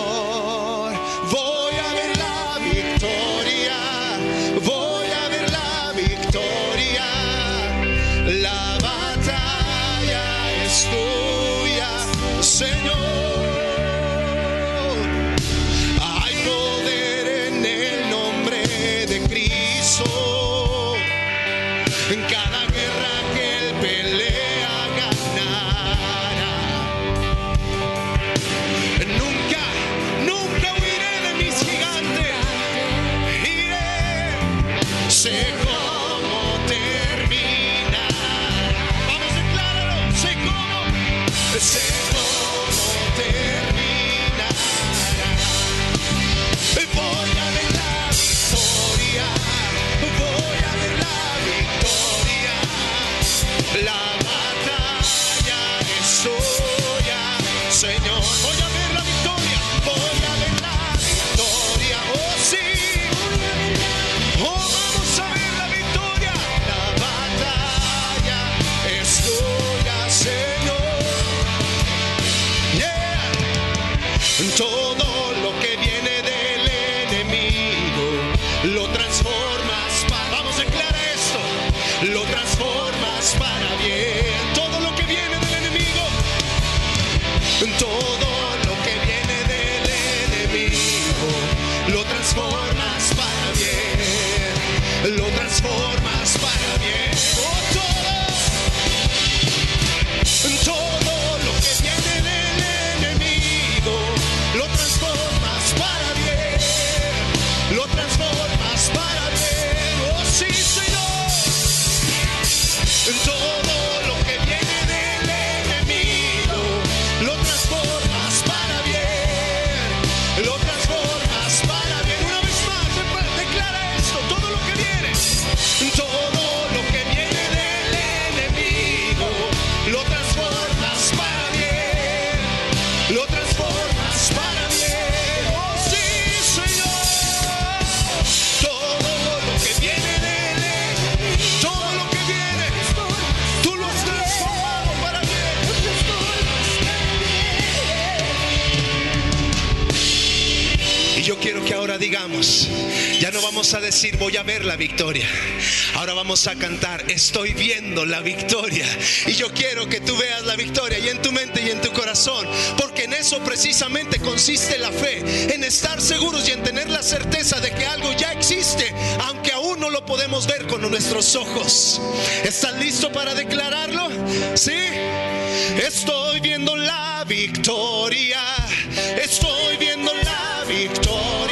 Yo quiero que ahora digamos, ya no vamos a decir voy a ver la victoria. Ahora vamos a cantar, estoy viendo la victoria. Y yo quiero que tú veas la victoria y en tu mente y en tu corazón. Porque en eso precisamente consiste la fe. En estar seguros y en tener la certeza de que algo ya existe. Aunque aún no lo podemos ver con nuestros ojos. ¿Estás listo para declararlo? Sí. Estoy viendo la victoria. Estoy viendo la victoria.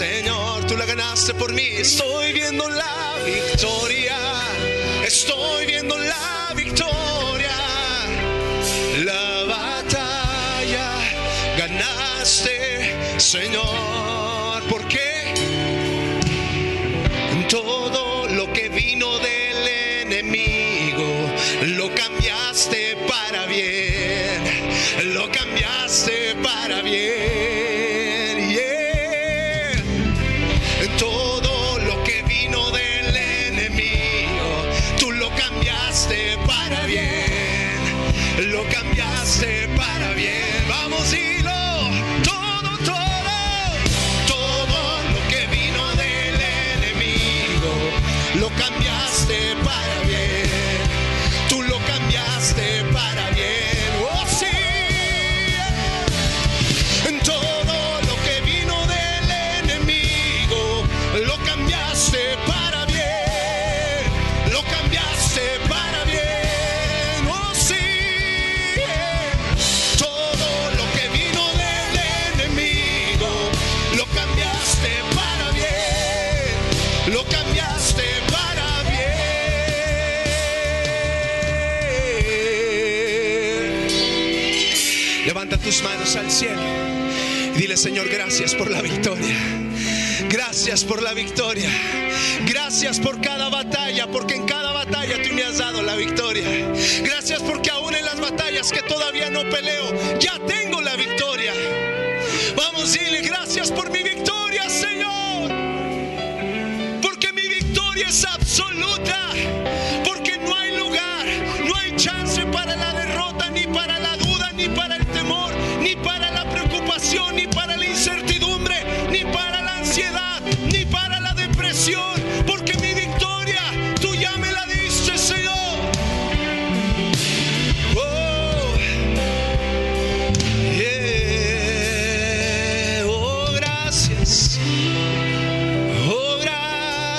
Señor, tú la ganaste por mí. Estoy viendo la victoria. Estoy viendo la victoria. La batalla ganaste, Señor. ¿Por qué? Todo lo que vino del enemigo Señor, gracias por la victoria. Gracias por la victoria. Gracias por cada batalla, porque en cada batalla tú me has dado la victoria. Gracias porque aún en las batallas que todavía no peleo, ya tengo la victoria. Vamos, dile, gracias por mi victoria, Señor. Porque mi victoria es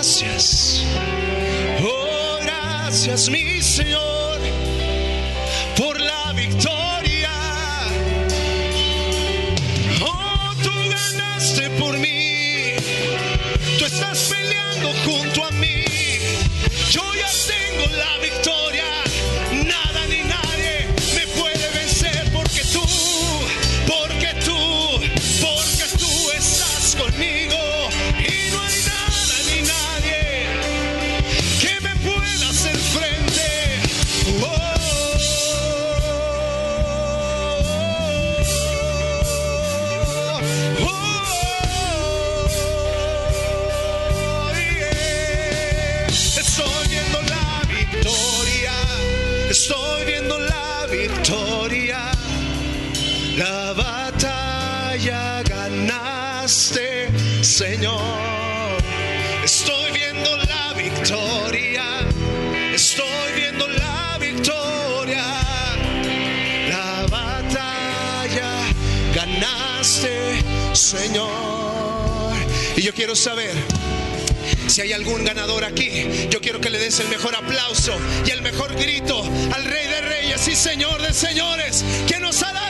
gracias. Oh, gracias, mi Señor, quiero saber. Si hay algún ganador aquí, yo quiero que le des el mejor aplauso y el mejor grito al Rey de Reyes y Señor de Señores, que nos ha dado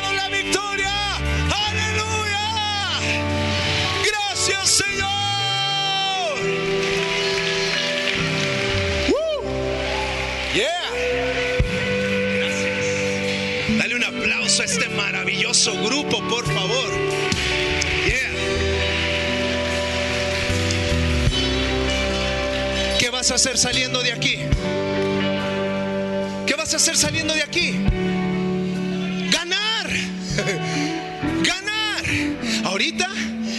hacer saliendo de aquí? ¿Qué vas a hacer saliendo de aquí? Ganar. <laughs> Ganar. Ahorita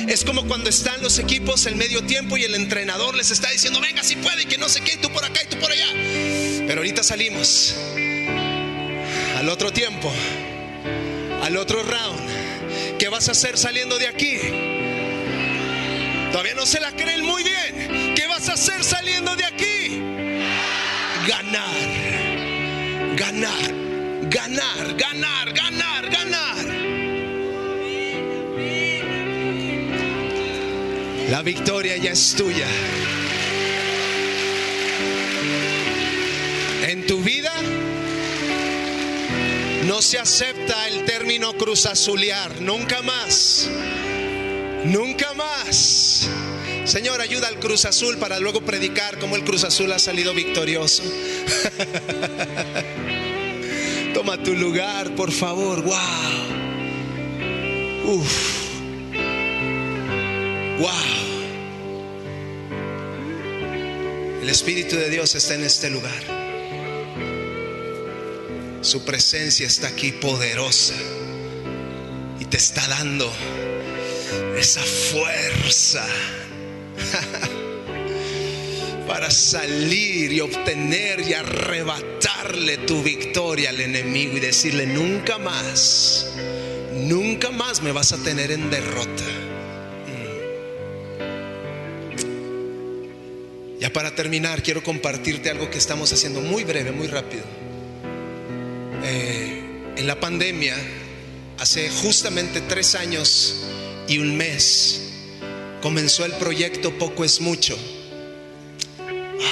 es como cuando están los equipos en medio tiempo y el entrenador les está diciendo, venga si puede, y que no sé qué, tú por acá y tú por allá. Pero ahorita salimos al otro tiempo, al otro round. ¿Qué vas a hacer saliendo de aquí? Todavía no se la creen muy bien. ¿Qué vas a hacer saliendo de aquí? Ganar, ganar, ganar, ganar, ganar, ganar. La victoria ya es tuya. En tu vida no se acepta el término cruzazulear, nunca más. Nunca más. Señor, ayuda al Cruz Azul para luego predicar cómo el Cruz Azul ha salido victorioso. <laughs> Toma tu lugar, por favor. Wow. Uf. Wow. El Espíritu de Dios está en este lugar. Su presencia está aquí poderosa y te está dando esa fuerza <laughs> para salir y obtener y arrebatarle tu victoria al enemigo y decirle, nunca más, nunca más me vas a tener en derrota. Mm. Ya para terminar, quiero compartirte algo que estamos haciendo muy breve, muy rápido. Eh, en la pandemia, hace justamente tres años y un mes, comenzó el proyecto Poco es Mucho.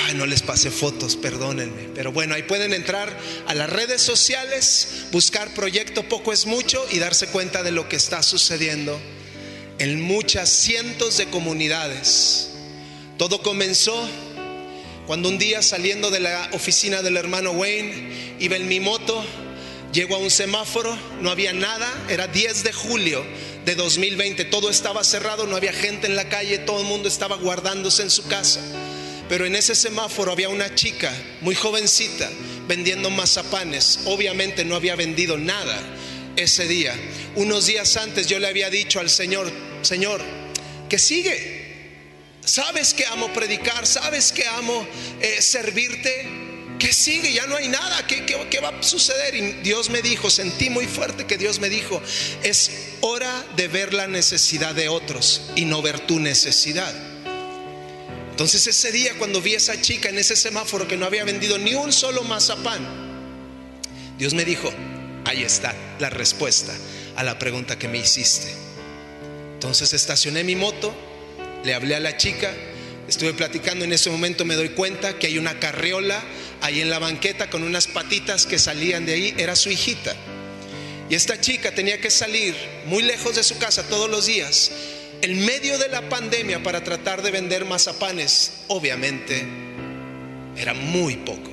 Ay, no les pasé fotos, perdónenme. Pero bueno, ahí pueden entrar a las redes sociales, buscar Proyecto Poco es Mucho y darse cuenta de lo que está sucediendo en muchas cientos de comunidades. Todo comenzó cuando un día saliendo de la oficina del hermano Wayne, iba en mi moto, llego a un semáforo, no había nada, era 10 de julio de 2020, todo estaba cerrado, no había gente en la calle, todo el mundo estaba guardándose en su casa. Pero en ese semáforo había una chica muy jovencita vendiendo mazapanes. Obviamente no había vendido nada ese día. Unos días antes yo le había dicho al Señor, Señor, que sigue. Sabes que amo predicar, sabes que amo eh, servirte. ¿Qué sigue? Ya no hay nada. ¿Qué, va a suceder? Y Dios me dijo, sentí muy fuerte que Dios me dijo, es hora de ver la necesidad de otros y no ver tu necesidad. Entonces ese día cuando vi a esa chica en ese semáforo que no había vendido ni un solo mazapán, Dios me dijo, ahí está la respuesta a la pregunta que me hiciste. Entonces estacioné mi moto, le hablé a la chica, estuve platicando, en ese momento me doy cuenta que hay una carriola ahí en la banqueta con unas patitas que salían de ahí, era su hijita. Y esta chica tenía que salir muy lejos de su casa todos los días en medio de la pandemia para tratar de vender mazapanes, obviamente era muy poco.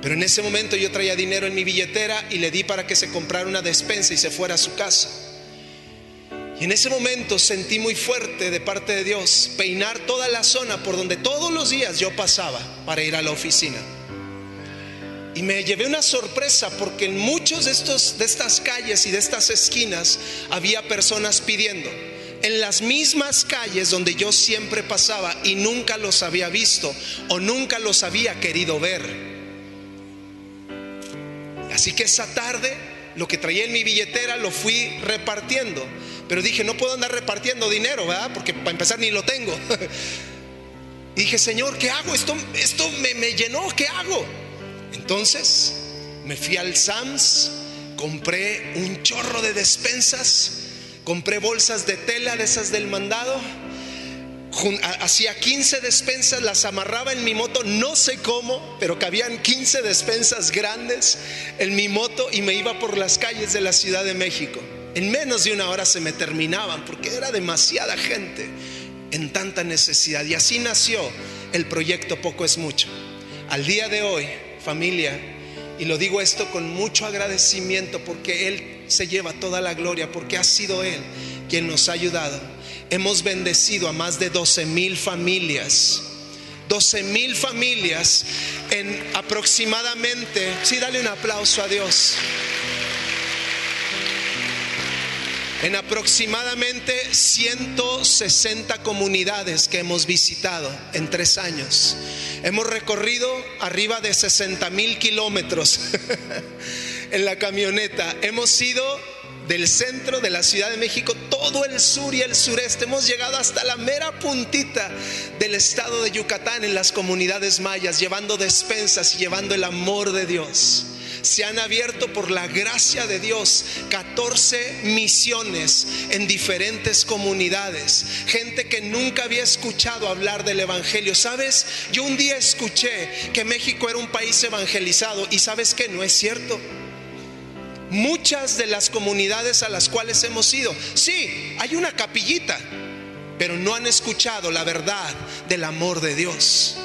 Pero en ese momento yo traía dinero en mi billetera y le di para que se comprara una despensa y se fuera a su casa. Y en ese momento sentí muy fuerte de parte de Dios peinar toda la zona por donde todos los días yo pasaba para ir a la oficina. Y me llevé una sorpresa porque en muchos de, estos, de estas calles y de estas esquinas había personas pidiendo en las mismas calles donde yo siempre pasaba y nunca los había visto o nunca los había querido ver. Así que esa tarde lo que traía en mi billetera lo fui repartiendo. Pero dije, no puedo andar repartiendo dinero, ¿verdad? Porque para empezar ni lo tengo. <laughs> y dije, Señor, ¿qué hago? Esto, esto me, me llenó, ¿qué hago? Entonces me fui al Sams, compré un chorro de despensas compré bolsas de tela de esas del mandado, hacía 15 despensas, las amarraba en mi moto, no sé cómo, pero cabían 15 despensas grandes en mi moto y me iba por las calles de la Ciudad de México. En menos de una hora se me terminaban porque era demasiada gente en tanta necesidad. Y así nació el proyecto Poco es mucho. Al día de hoy, familia, y lo digo esto con mucho agradecimiento porque Él se lleva toda la gloria, porque ha sido Él quien nos ha ayudado hemos bendecido a más de 12 mil familias. 12 mil familias en aproximadamente, sí, dale un aplauso a Dios. En aproximadamente 160 comunidades que hemos visitado en tres años. Hemos recorrido arriba de 60 mil kilómetros <laughs> en la camioneta. Hemos ido del centro de la Ciudad de México, todo el sur y el sureste. Hemos llegado hasta la mera puntita del estado de Yucatán en las comunidades mayas, llevando despensas y llevando el amor de Dios. Se han abierto por la gracia de Dios 14 misiones en diferentes comunidades. Gente que nunca había escuchado hablar del Evangelio. ¿Sabes? Yo un día escuché que México era un país evangelizado y sabes que no es cierto muchas de las comunidades a las cuales hemos ido. Sí, hay una capillita, pero no han escuchado la verdad del amor de Dios.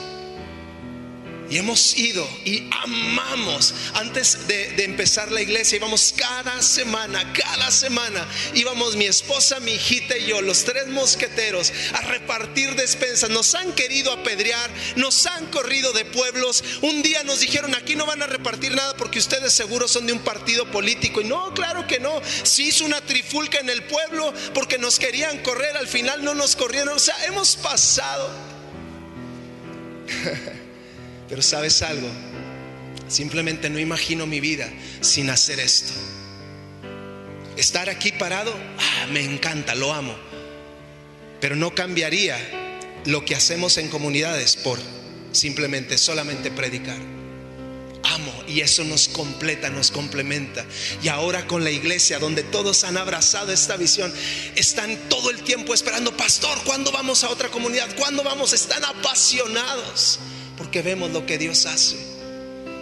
Y hemos ido y amamos. Antes de, empezar la iglesia íbamos cada semana, cada semana. Íbamos mi esposa, mi hijita y yo, los tres mosqueteros, a repartir despensas. Nos han querido apedrear, nos han corrido de pueblos. Un día nos dijeron, aquí no van a repartir nada porque ustedes seguro son de un partido político. Y no, claro que no. Se hizo una trifulca en el pueblo porque nos querían correr. Al final no nos corrieron. O sea, hemos pasado. <laughs> Pero sabes algo, simplemente no imagino mi vida sin hacer esto. Estar aquí parado, ah, me encanta, lo amo. Pero no cambiaría lo que hacemos en comunidades por simplemente solamente predicar. Amo y eso nos completa, nos complementa. Y ahora con la iglesia donde todos han abrazado esta visión, están todo el tiempo esperando, pastor, ¿cuándo vamos a otra comunidad? ¿Cuándo vamos? Están apasionados porque vemos lo que Dios hace.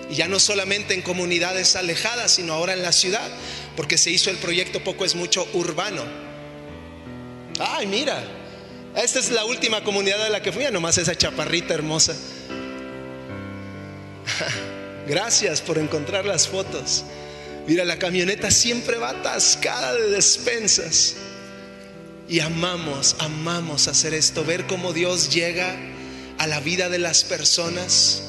Y ya no solamente en comunidades alejadas, sino ahora en la ciudad, porque se hizo el proyecto Poco es mucho urbano. Ay, mira, esta es la última comunidad de la que fui, nomás esa chaparrita hermosa. <laughs> Gracias por encontrar las fotos. Mira, la camioneta siempre va atascada de despensas. Y amamos, amamos hacer esto, ver cómo Dios llega a la vida de las personas.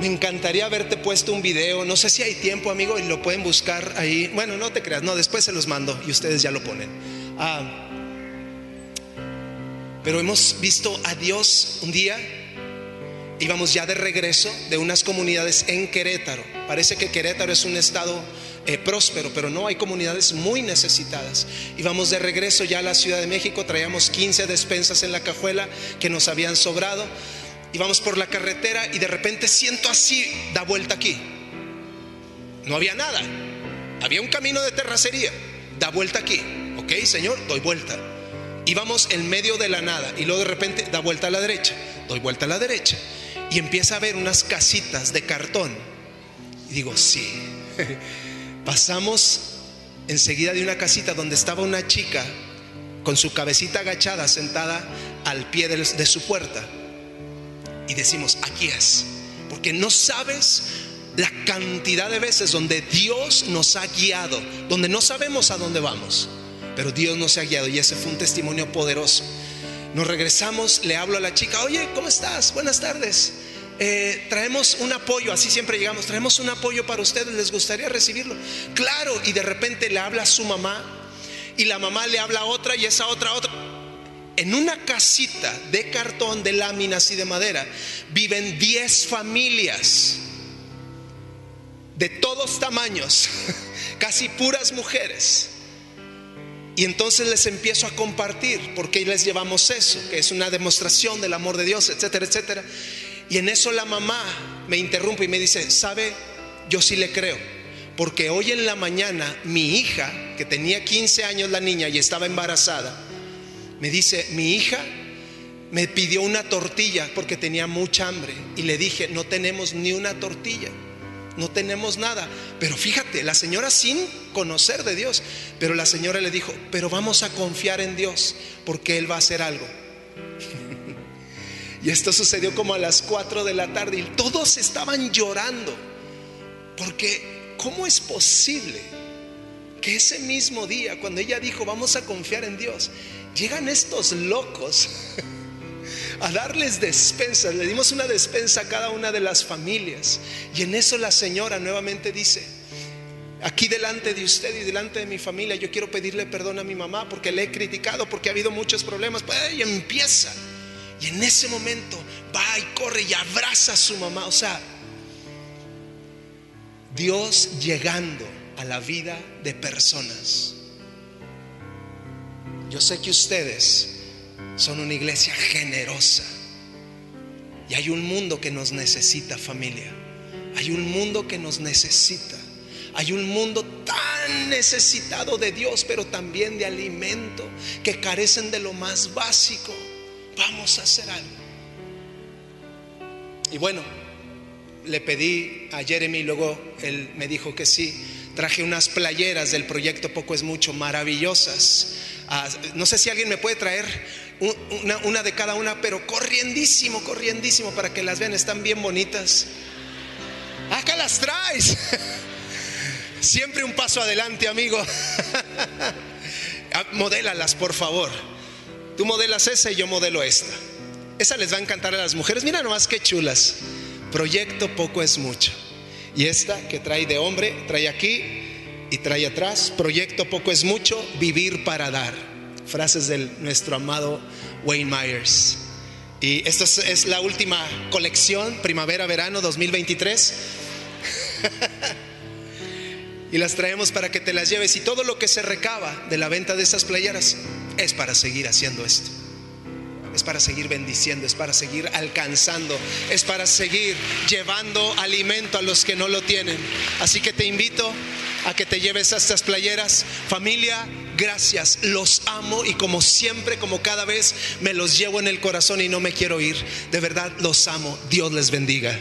Me encantaría haberte puesto un video, no sé si hay tiempo amigo y lo pueden buscar ahí. Bueno, no te creas, no, después se los mando y ustedes ya lo ponen. Ah, pero hemos visto a Dios un día, íbamos ya de regreso de unas comunidades en Querétaro. Parece que Querétaro es un estado eh, próspero, pero no hay comunidades muy necesitadas. Íbamos de regreso ya a la Ciudad de México, traíamos 15 despensas en la cajuela que nos habían sobrado. Íbamos por la carretera y de repente siento así, da vuelta aquí. No había nada. Había un camino de terracería. Da vuelta aquí. Ok, Señor, doy vuelta. Íbamos en medio de la nada y luego de repente da vuelta a la derecha. Doy vuelta a la derecha. Y empieza a ver unas casitas de cartón. Y digo, sí. <laughs> Pasamos enseguida de una casita donde estaba una chica con su cabecita agachada sentada al pie de, su puerta. Y decimos, aquí es. Porque no sabes la cantidad de veces donde Dios nos ha guiado, donde no sabemos a dónde vamos, pero Dios nos ha guiado y ese fue un testimonio poderoso. Nos regresamos, le hablo a la chica, oye, ¿cómo estás? Buenas tardes. Eh, traemos un apoyo, así siempre llegamos, traemos un apoyo para ustedes, les gustaría recibirlo. Claro, y de repente le habla a su mamá y la mamá le habla a otra y esa otra a otra. En una casita de cartón, de láminas y de madera viven 10 familias de todos tamaños, <laughs> casi puras mujeres. Y entonces les empiezo a compartir porque les llevamos eso, que es una demostración del amor de Dios, etcétera, etcétera. Y en eso la mamá me interrumpe y me dice, ¿sabe? Yo sí le creo. Porque hoy en la mañana mi hija, que tenía 15 años la niña y estaba embarazada, me dice, mi hija me pidió una tortilla porque tenía mucha hambre y le dije, no tenemos ni una tortilla, no tenemos nada. Pero fíjate, la señora sin conocer de Dios, pero la señora le dijo, pero vamos a confiar en Dios porque Él va a hacer algo. Y esto sucedió como a las 4 de la tarde y todos estaban llorando porque ¿cómo es posible que ese mismo día, cuando ella dijo, vamos a confiar en Dios, llegan estos locos? <laughs> a darles despensas. Le dimos una despensa a cada una de las familias. Y en eso la señora nuevamente dice, aquí delante de usted y delante de mi familia, yo quiero pedirle perdón a mi mamá porque le he criticado, porque ha habido muchos problemas. Pues ella empieza. Y en ese momento va y corre y abraza a su mamá. O sea, Dios llegando a la vida de personas. Yo sé que ustedes son una iglesia generosa. Y hay un mundo que nos necesita familia. Hay un mundo que nos necesita. Hay un mundo tan necesitado de Dios, pero también de alimento, que carecen de lo más básico. Vamos a hacer algo. Y bueno, le pedí a Jeremy, luego él me dijo que sí. Traje unas playeras del proyecto Poco es Mucho, maravillosas. Ah, no sé si alguien me puede traer una, de cada una, pero corriendísimo, corriendísimo para que las vean, están bien bonitas. Acá las traes. <laughs> Siempre un paso adelante, amigo. <laughs> Ah, modélalas, por favor. Tú modelas esa y yo modelo esta. Esa les va a encantar a las mujeres. Mira nomás qué chulas. Proyecto poco es mucho. Y esta que trae de hombre, trae aquí y trae atrás. Proyecto poco es mucho, vivir para dar frases de nuestro amado Wayne Myers. Y esta es, la última colección, primavera-verano 2023. <laughs> y las traemos para que te las lleves. Y todo lo que se recaba de la venta de esas playeras es para seguir haciendo esto. Es para seguir bendiciendo, es para seguir alcanzando, es para seguir llevando alimento a los que no lo tienen. Así que te invito a que te lleves a estas playeras. Familia, gracias, los amo y como siempre, como cada vez, me los llevo en el corazón y no me quiero ir. De verdad, los amo. Dios les bendiga.